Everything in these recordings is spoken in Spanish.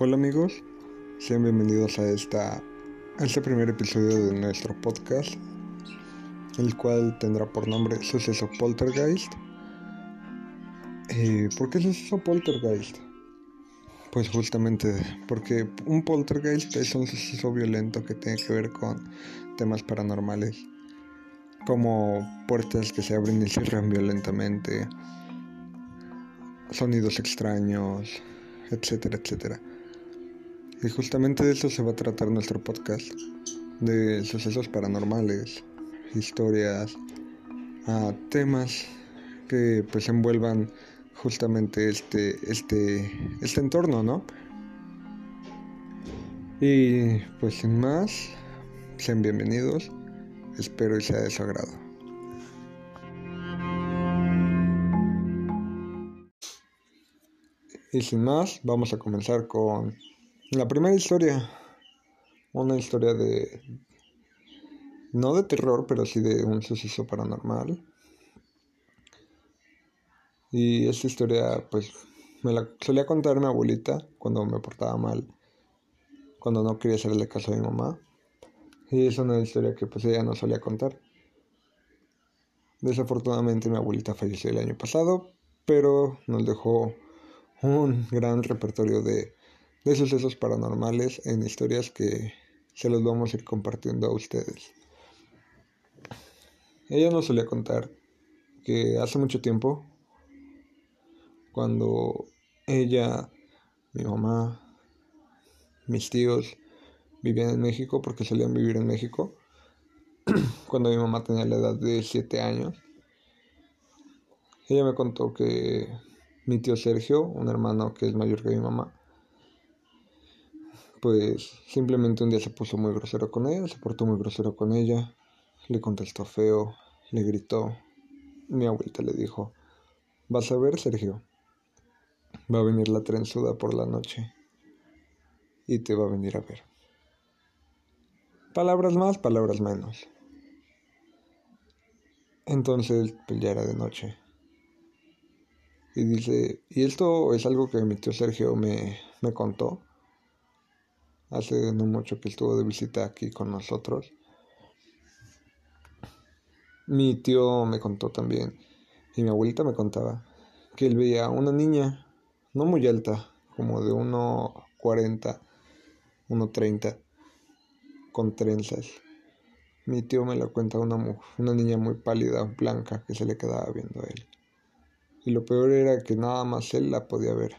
Hola amigos, sean bienvenidos a, esta, este primer episodio de nuestro podcast, el cual tendrá por nombre Suceso Poltergeist. Eh, ¿Por qué Suceso Poltergeist? Pues justamente porque un poltergeist es un suceso violento que tiene que ver con temas paranormales, como puertas que se abren y cierran violentamente, sonidos extraños, etcétera, etcétera. Y justamente de eso se va a tratar nuestro podcast, de sucesos paranormales, historias, temas que pues envuelvan justamente este, este, este entorno, ¿no? Y pues sin más, sean bienvenidos, espero y sea de su agrado. Y sin más, vamos a comenzar con la primera historia, una historia de, no de terror, pero sí de un suceso paranormal. Y esta historia, pues, me la solía contar mi abuelita cuando me portaba mal, cuando no quería hacerle caso a mi mamá. Y es una historia que pues ella no solía contar. Desafortunadamente mi abuelita falleció el año pasado, pero nos dejó un gran repertorio de de sucesos paranormales en historias que se los vamos a ir compartiendo a ustedes. Ella nos solía contar que hace mucho tiempo, cuando ella, mi mamá, mis tíos vivían en México porque solían vivir en México, cuando mi mamá tenía la edad de 7 años, ella me contó que mi tío Sergio, un hermano que es mayor que mi mamá, pues simplemente un día se puso muy grosero con ella, se portó muy grosero con ella, le contestó feo, le gritó. Mi abuelita le dijo, vas a ver, Sergio, va a venir la trenzuda por la noche y te va a venir a ver. Palabras más, palabras menos. Entonces, pues ya era de noche. Y dice, y esto es algo que mi tío Sergio me, me contó hace no mucho que estuvo de visita aquí con nosotros. Mi tío me contó también, y mi abuelita me contaba, que él veía a una niña, no muy alta, como de 1,40, 1,30, con trenzas. Mi tío me lo cuenta una, una niña muy pálida, blanca, que se le quedaba viendo a él. Y lo peor era que nada más él la podía ver.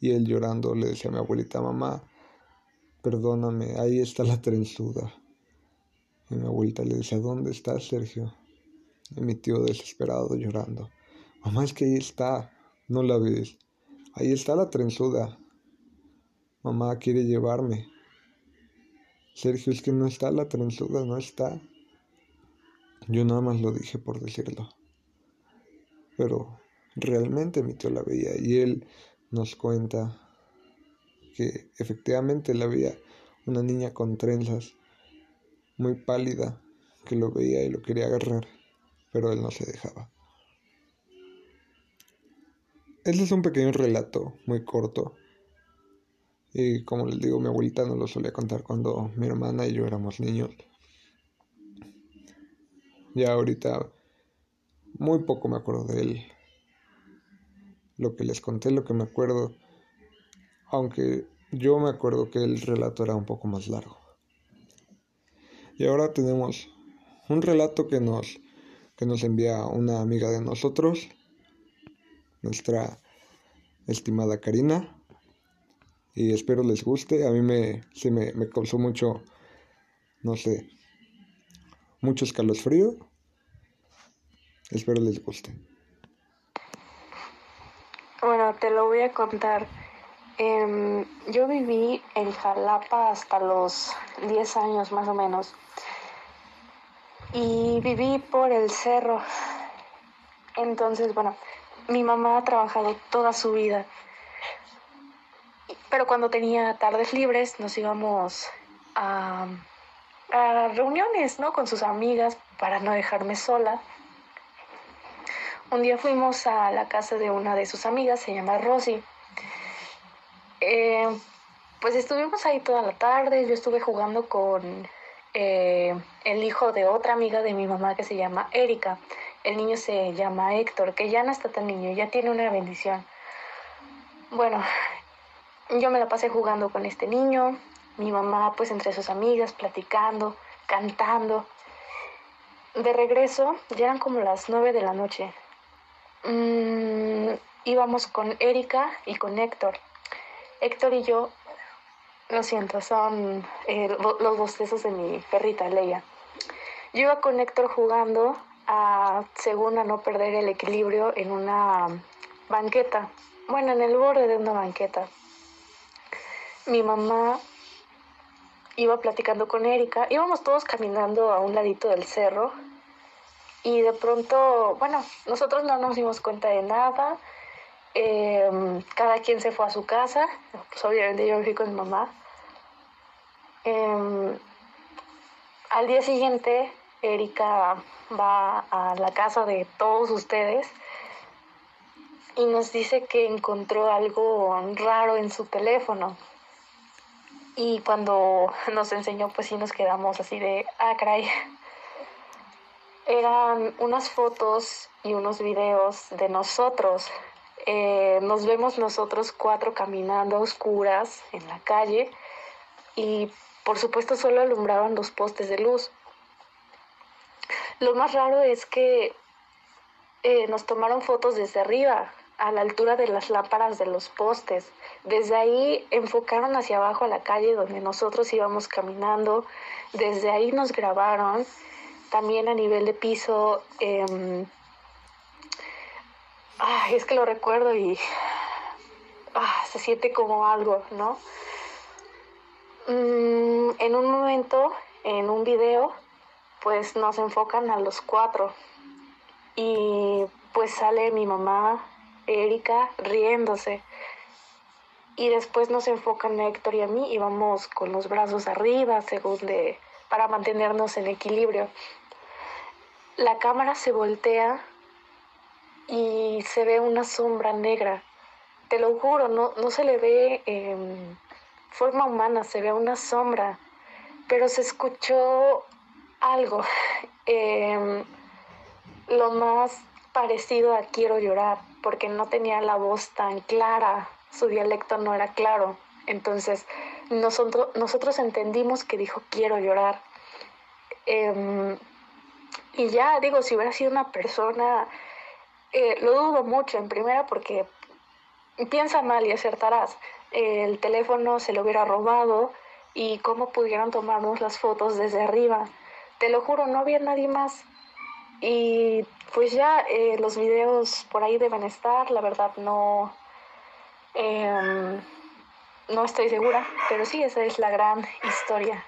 Y él llorando le decía a mi abuelita, mamá, Perdóname, ahí está la trenzuda. Y mi abuelita le dice, ¿dónde está Sergio? Y mi tío desesperado llorando. Mamá, es que ahí está, no la ves. Ahí está la trenzuda. Mamá quiere llevarme. Sergio, es que no está la trenzuda, no está. Yo nada más lo dije por decirlo. Pero realmente mi tío la veía y él nos cuenta que efectivamente la veía una niña con trenzas, muy pálida, que lo veía y lo quería agarrar, pero él no se dejaba. Este es un pequeño relato, muy corto. Y como les digo, mi abuelita nos lo solía contar cuando mi hermana y yo éramos niños. Ya ahorita muy poco me acuerdo de él. Lo que les conté, lo que me acuerdo aunque yo me acuerdo que el relato era un poco más largo. Y ahora tenemos un relato que nos, que nos envía una amiga de nosotros, nuestra estimada Karina. Y espero les guste. A mí me, sí me, me causó mucho, no sé, mucho escalofrío. Espero les guste. Bueno, te lo voy a contar. Eh, yo viví en Jalapa hasta los 10 años más o menos. Y viví por el cerro. Entonces, bueno, mi mamá ha trabajado toda su vida. Pero cuando tenía tardes libres nos íbamos a, a reuniones, ¿no? Con sus amigas para no dejarme sola. Un día fuimos a la casa de una de sus amigas, se llama Rosy. Eh, pues estuvimos ahí toda la tarde, yo estuve jugando con eh, el hijo de otra amiga de mi mamá que se llama Erika. El niño se llama Héctor, que ya no está tan niño, ya tiene una bendición. Bueno, yo me la pasé jugando con este niño, mi mamá pues entre sus amigas, platicando, cantando. De regreso, ya eran como las nueve de la noche. Mm, íbamos con Erika y con Héctor. Héctor y yo, lo siento, son eh, los bostezos de mi perrita, Leia. Yo iba con Héctor jugando a, según a no perder el equilibrio en una banqueta. Bueno, en el borde de una banqueta. Mi mamá iba platicando con Erika. Íbamos todos caminando a un ladito del cerro. Y de pronto, bueno, nosotros no nos dimos cuenta de nada. Em, cada quien se fue a su casa. Pues obviamente yo fui con mi mamá. Em, al día siguiente, Erika va a la casa de todos ustedes y nos dice que encontró algo raro en su teléfono. Y cuando nos enseñó, pues sí nos quedamos así de, ah. Eran unas fotos y unos videos de nosotros. Eh, nos vemos nosotros cuatro caminando a oscuras en la calle y por supuesto solo alumbraban los postes de luz. Lo más raro es que eh, nos tomaron fotos desde arriba, a la altura de las lámparas de los postes. Desde ahí enfocaron hacia abajo a la calle donde nosotros íbamos caminando. Desde ahí nos grabaron. También a nivel de piso. Eh, es que lo recuerdo y ah, se siente como algo, ¿no? Mm, en un momento, en un video, pues nos enfocan a los cuatro y pues sale mi mamá, Erika, riéndose. Y después nos enfocan a Héctor y a mí y vamos con los brazos arriba, según de, para mantenernos en equilibrio. La cámara se voltea y se ve una sombra negra. Te lo juro, no, no se le ve en forma humana, se ve una sombra, pero se escuchó algo, em, lo más parecido a quiero llorar, porque no tenía la voz tan clara, su dialecto no era claro. Entonces nosotros, nosotros entendimos que dijo quiero llorar. Em, y ya digo, si hubiera sido una persona, eh, lo dudo mucho en primera porque piensa mal y acertarás. El teléfono se lo hubiera robado y cómo pudieron tomarnos las fotos desde arriba. Te lo juro, no había nadie más. Y pues ya eh, los videos por ahí deben estar, la verdad no, em, no estoy segura, pero sí, esa es la gran historia.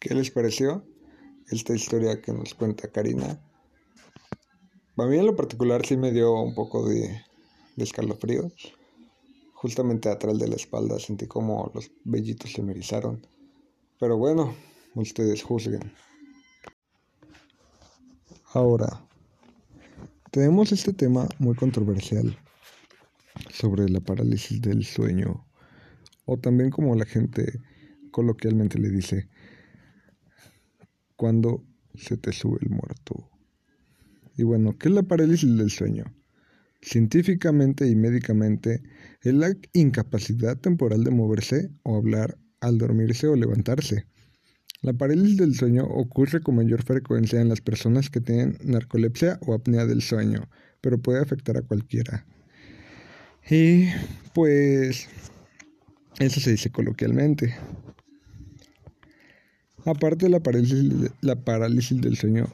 ¿Qué les pareció esta historia que nos cuenta Karina? A mí en lo particular sí me dio un poco de, de escalofríos. Justamente atrás de la espalda sentí como los vellitos se me erizaron. Pero bueno, ustedes juzguen. Ahora, tenemos este tema muy controversial sobre la parálisis del sueño, o también como la gente coloquialmente le dice, cuando se te sube el muerto. Y bueno, ¿qué es la parálisis del sueño? Científicamente y médicamente es la incapacidad temporal de moverse o hablar al dormirse o levantarse. La parálisis del sueño ocurre con mayor frecuencia en las personas que tienen narcolepsia o apnea del sueño, pero puede afectar a cualquiera. Y pues eso se dice coloquialmente. Aparte la parálisis, la parálisis del sueño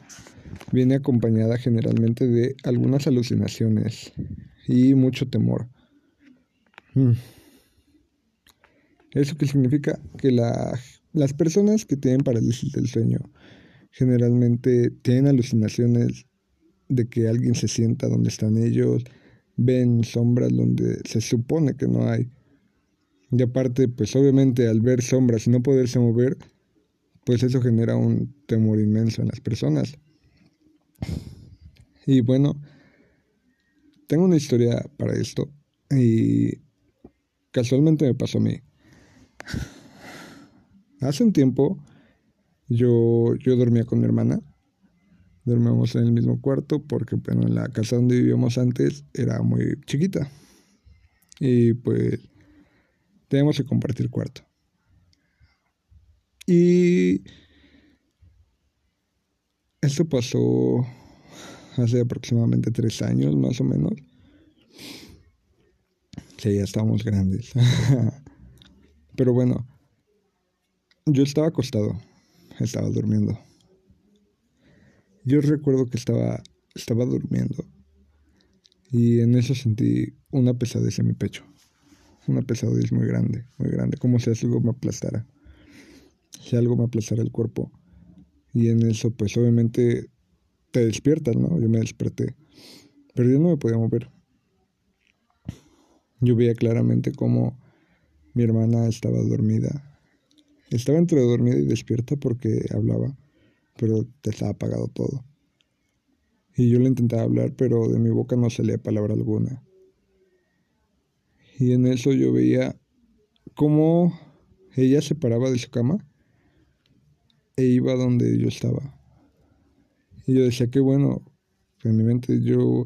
viene acompañada generalmente de algunas alucinaciones y mucho temor. Mm. ¿Eso qué significa? Que las personas que tienen parálisis del sueño generalmente tienen alucinaciones de que alguien se sienta donde están ellos, ven sombras donde se supone que no hay. Y aparte, pues obviamente al ver sombras y no poderse mover, pues eso genera un temor inmenso en las personas. Y bueno, tengo una historia para esto y casualmente me pasó a mí. Hace un tiempo yo, yo dormía con mi hermana. Dormíamos en el mismo cuarto porque, bueno, en la casa donde vivíamos antes era muy chiquita. Y pues teníamos que compartir cuarto. Y esto pasó hace aproximadamente tres años, más o menos. Sí, ya estábamos grandes. Pero bueno, yo estaba acostado, estaba durmiendo. Yo recuerdo que estaba, estaba durmiendo y en eso sentí una pesadez en mi pecho. Una pesadez muy grande, muy grande, como si algo me aplastara. Si algo me aplastara el cuerpo. Y en eso, pues obviamente te despiertas, ¿no? Yo me desperté. Pero yo no me podía mover. Yo veía claramente cómo mi hermana estaba dormida estaba entre dormida y despierta porque hablaba, pero estaba apagado todo. Y yo le intentaba hablar, pero de mi boca no salía palabra alguna. Y en eso yo veía cómo ella se paraba de su cama e iba donde yo estaba. Y yo decía, qué bueno, en mi mente yo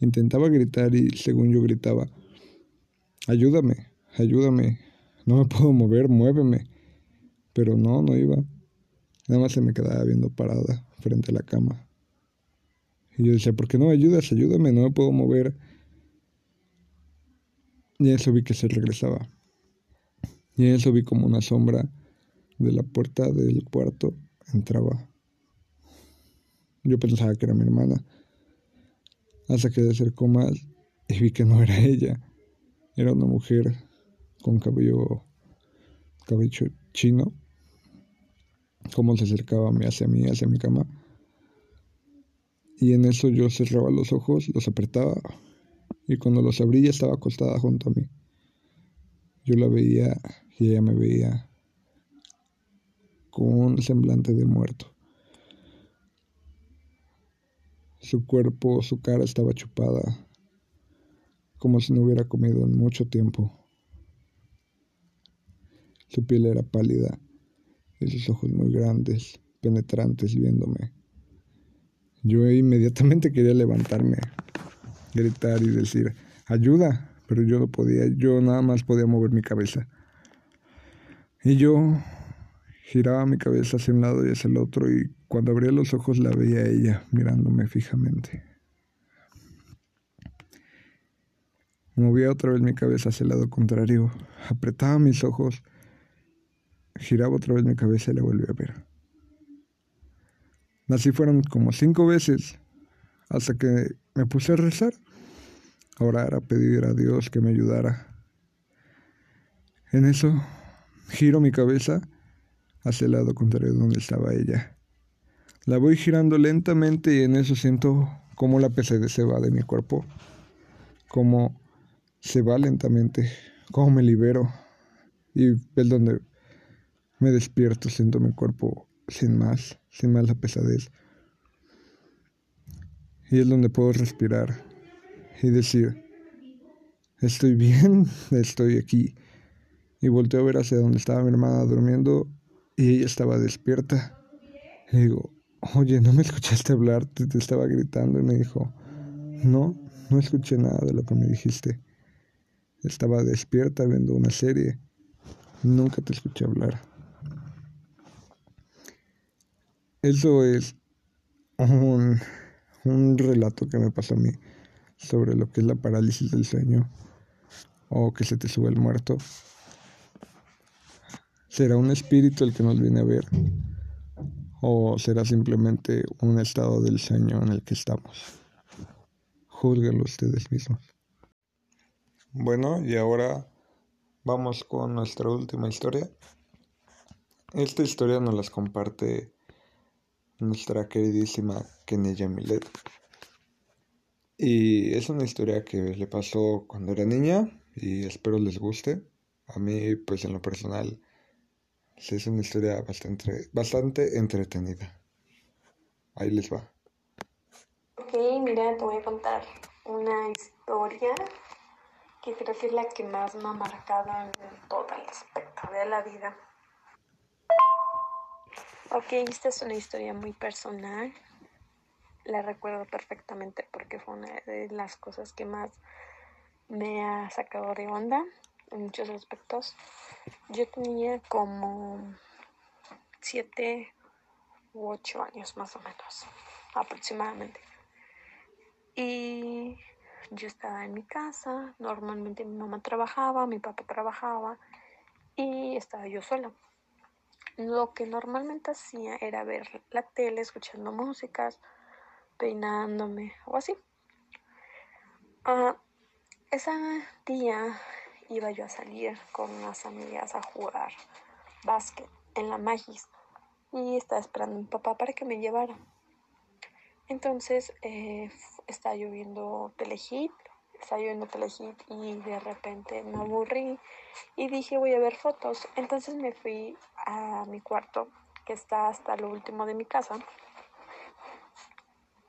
intentaba gritar y según yo gritaba, ayúdame, ayúdame, no me puedo mover, muéveme. Pero no, no iba. Nada más se me quedaba viendo parada frente a la cama. Y yo decía, ¿por qué no me ayudas? Ayúdame, no me puedo mover. Y eso vi que se regresaba. Y eso vi como una sombra de la puerta del cuarto entraba. Yo pensaba que era mi hermana. Hasta que se acercó más y vi que no era ella. Era una mujer con cabello, cabello chino cómo se acercaba hacia mí, hacia mi cama. Y en eso yo cerraba los ojos, los apretaba y cuando los abría estaba acostada junto a mí. Yo la veía y ella me veía con semblante de muerto. Su cuerpo, su cara estaba chupada, como si no hubiera comido en mucho tiempo. Su piel era pálida esos ojos muy grandes, penetrantes viéndome. Yo inmediatamente quería levantarme, gritar y decir, ayuda, pero yo no podía, yo nada más podía mover mi cabeza. Y yo giraba mi cabeza hacia un lado y hacia el otro y cuando abría los ojos la veía a ella mirándome fijamente. Movía otra vez mi cabeza hacia el lado contrario, apretaba mis ojos Giraba otra vez mi cabeza y la volví a ver. Así fueron como cinco veces hasta que me puse a rezar, a orar, a pedir a Dios que me ayudara. En eso giro mi cabeza hacia el lado contrario donde estaba ella. La voy girando lentamente y en eso siento cómo la pesadez se va de mi cuerpo, cómo se va lentamente, cómo me libero y es donde me despierto, siento mi cuerpo sin más, sin más la pesadez. Y es donde puedo respirar y decir, estoy bien, estoy aquí. Y volteo a ver hacia donde estaba mi hermana durmiendo y ella estaba despierta. Y digo, oye, ¿no me escuchaste hablar? Te, te estaba gritando y me dijo, no, no escuché nada de lo que me dijiste. Estaba despierta viendo una serie. Nunca te escuché hablar. Eso es un, un relato que me pasó a mí sobre lo que es la parálisis del sueño o que se te sube el muerto. ¿Será un espíritu el que nos viene a ver? ¿O será simplemente un estado del sueño en el que estamos? Júzguenlo ustedes mismos. Bueno, y ahora vamos con nuestra última historia. Esta historia nos las comparte nuestra queridísima Kenia Milet. Y es una historia que le pasó cuando era niña y espero les guste. A mí, pues en lo personal, es una historia bastante, bastante entretenida. Ahí les va. Ok, mira, te voy a contar una historia que creo que es la que más me ha marcado en todo el aspecto de la vida. Ok, esta es una historia muy personal. La recuerdo perfectamente porque fue una de las cosas que más me ha sacado de onda en muchos aspectos. Yo tenía como siete u ocho años más o menos, aproximadamente. Y yo estaba en mi casa, normalmente mi mamá trabajaba, mi papá trabajaba y estaba yo sola. Lo que normalmente hacía era ver la tele, escuchando músicas, peinándome o así. Uh, ese día iba yo a salir con unas amigas a jugar básquet en la Magis y estaba esperando a mi papá para que me llevara. Entonces eh, estaba lloviendo telehit, estaba lloviendo telehit y de repente me aburrí y dije voy a ver fotos. Entonces me fui a mi cuarto que está hasta lo último de mi casa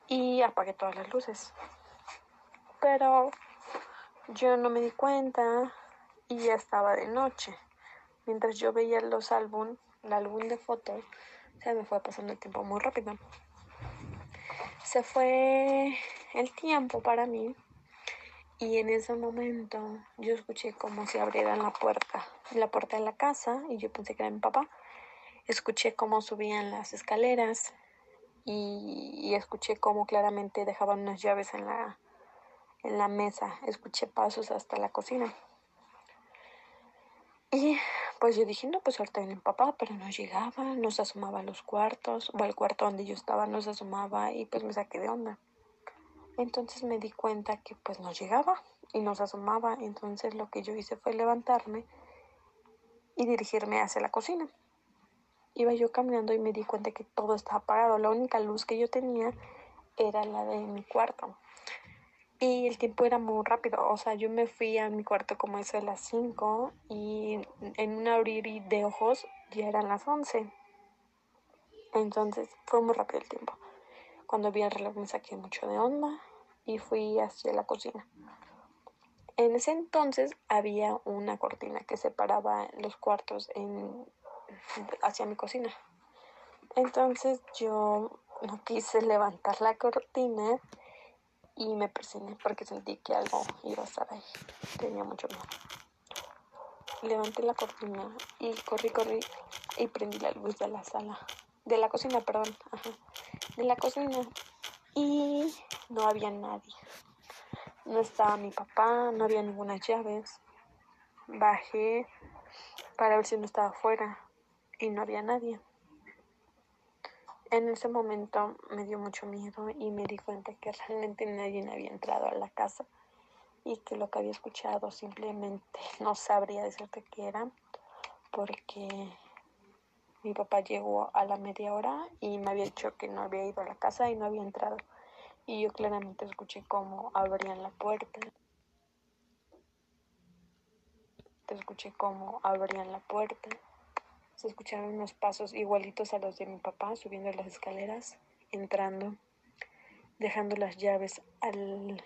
y apagué todas las luces. Pero yo no me di cuenta y ya estaba de noche. Mientras yo veía los álbum, el álbum de fotos, se me fue pasando el tiempo muy rápido se fue el tiempo para mí y en ese momento yo escuché como si abrieran la puerta, la puerta de la casa y yo pensé que era mi papá. Escuché cómo subían las escaleras y, y escuché cómo claramente dejaban unas llaves en la, en la mesa. Escuché pasos hasta la cocina. Y pues yo dije, no, pues ahorita viene mi papá, pero no llegaba, no se asomaba a los cuartos, o al cuarto donde yo estaba no se asomaba y pues me saqué de onda. Entonces me di cuenta que pues no llegaba y no se asomaba, entonces lo que yo hice fue levantarme y dirigirme hacia la cocina. Iba yo caminando y me di cuenta que todo estaba apagado, la única luz que yo tenía era la de mi cuarto. Y el tiempo era muy rápido, o sea, yo me fui a mi cuarto como eso de las 5 y en un abrir de ojos ya eran las 11. Entonces fue muy rápido el tiempo. Cuando vi el reloj me saqué mucho de onda y fui hacia la cocina. En ese entonces había una cortina que separaba los cuartos en, hacia mi cocina. Entonces yo no quise levantar la cortina y me presioné porque sentí que algo iba a estar ahí. Tenía mucho miedo. Levanté la cortina y corrí, corrí y prendí la luz de la sala, de la cocina, perdón, de la cocina y no había nadie. No estaba mi papá, no había ninguna llaves. Bajé para ver si no estaba afuera y no había nadie. En ese momento me dio mucho miedo y me di cuenta que realmente nadie había entrado a la casa y que lo que había escuchado simplemente no sabría decirte qué era porque mi papá llegó a la media hora y me había dicho que no había ido a la casa y no había entrado y yo claramente escuché cómo abrían la puerta. Escuché cómo abrían la puerta. Escucharon unos pasos igualitos a los de mi papá subiendo las escaleras, entrando, dejando las llaves al,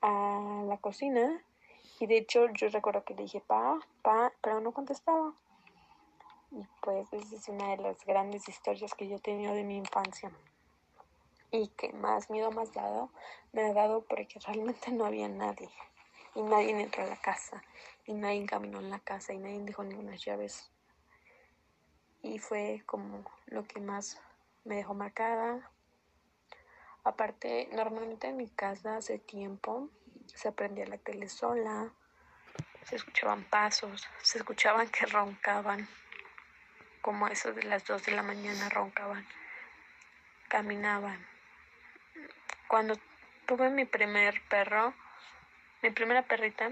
a la cocina. Y de hecho yo recuerdo que le dije, pa, pa, pero no contestaba. Y pues esa es una de las grandes historias que yo he tenido de mi infancia. Y que más miedo ha dado, me ha dado porque realmente no había nadie. Y nadie entró a la casa. Y nadie caminó en la casa. Y nadie dejó ninguna llaves y fue como lo que más me dejó marcada. Aparte, normalmente en mi casa hace tiempo se prendía la tele sola, se escuchaban pasos, se escuchaban que roncaban, como eso de las 2 de la mañana roncaban, caminaban. Cuando tuve mi primer perro, mi primera perrita,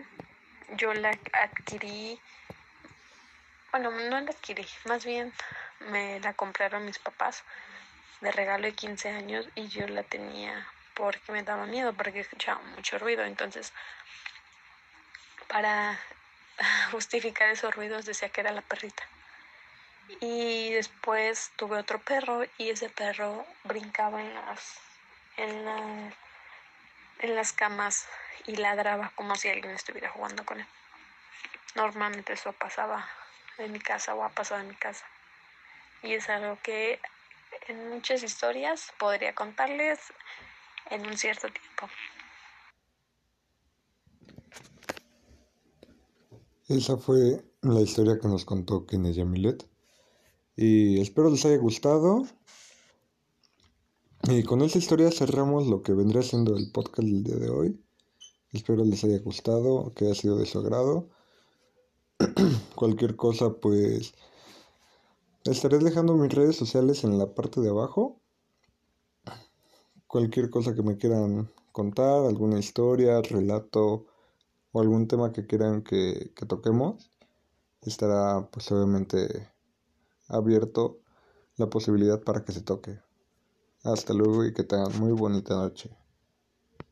yo la adquirí bueno, no la adquirí, más bien me la compraron mis papás de regalo de 15 años y yo la tenía porque me daba miedo, porque escuchaba mucho ruido. Entonces, para justificar esos ruidos decía que era la perrita. Y después tuve otro perro y ese perro brincaba en las en la en las camas y ladraba como si alguien estuviera jugando con él. Normalmente eso pasaba en mi casa o ha pasado en mi casa. Y es algo que en muchas historias podría contarles en un cierto tiempo. Esa fue la historia que nos contó Kenneth Milet. Y espero les haya gustado. Y con esta historia cerramos lo que vendría siendo el podcast del día de hoy. Espero les haya gustado, que haya sido de su agrado. Cualquier cosa, pues estaré dejando mis redes sociales en la parte de abajo. Cualquier cosa que me quieran contar, alguna historia, relato o algún tema que quieran que, que toquemos, estará pues obviamente abierto la posibilidad para que se toque. Hasta luego y que tengan muy bonita noche.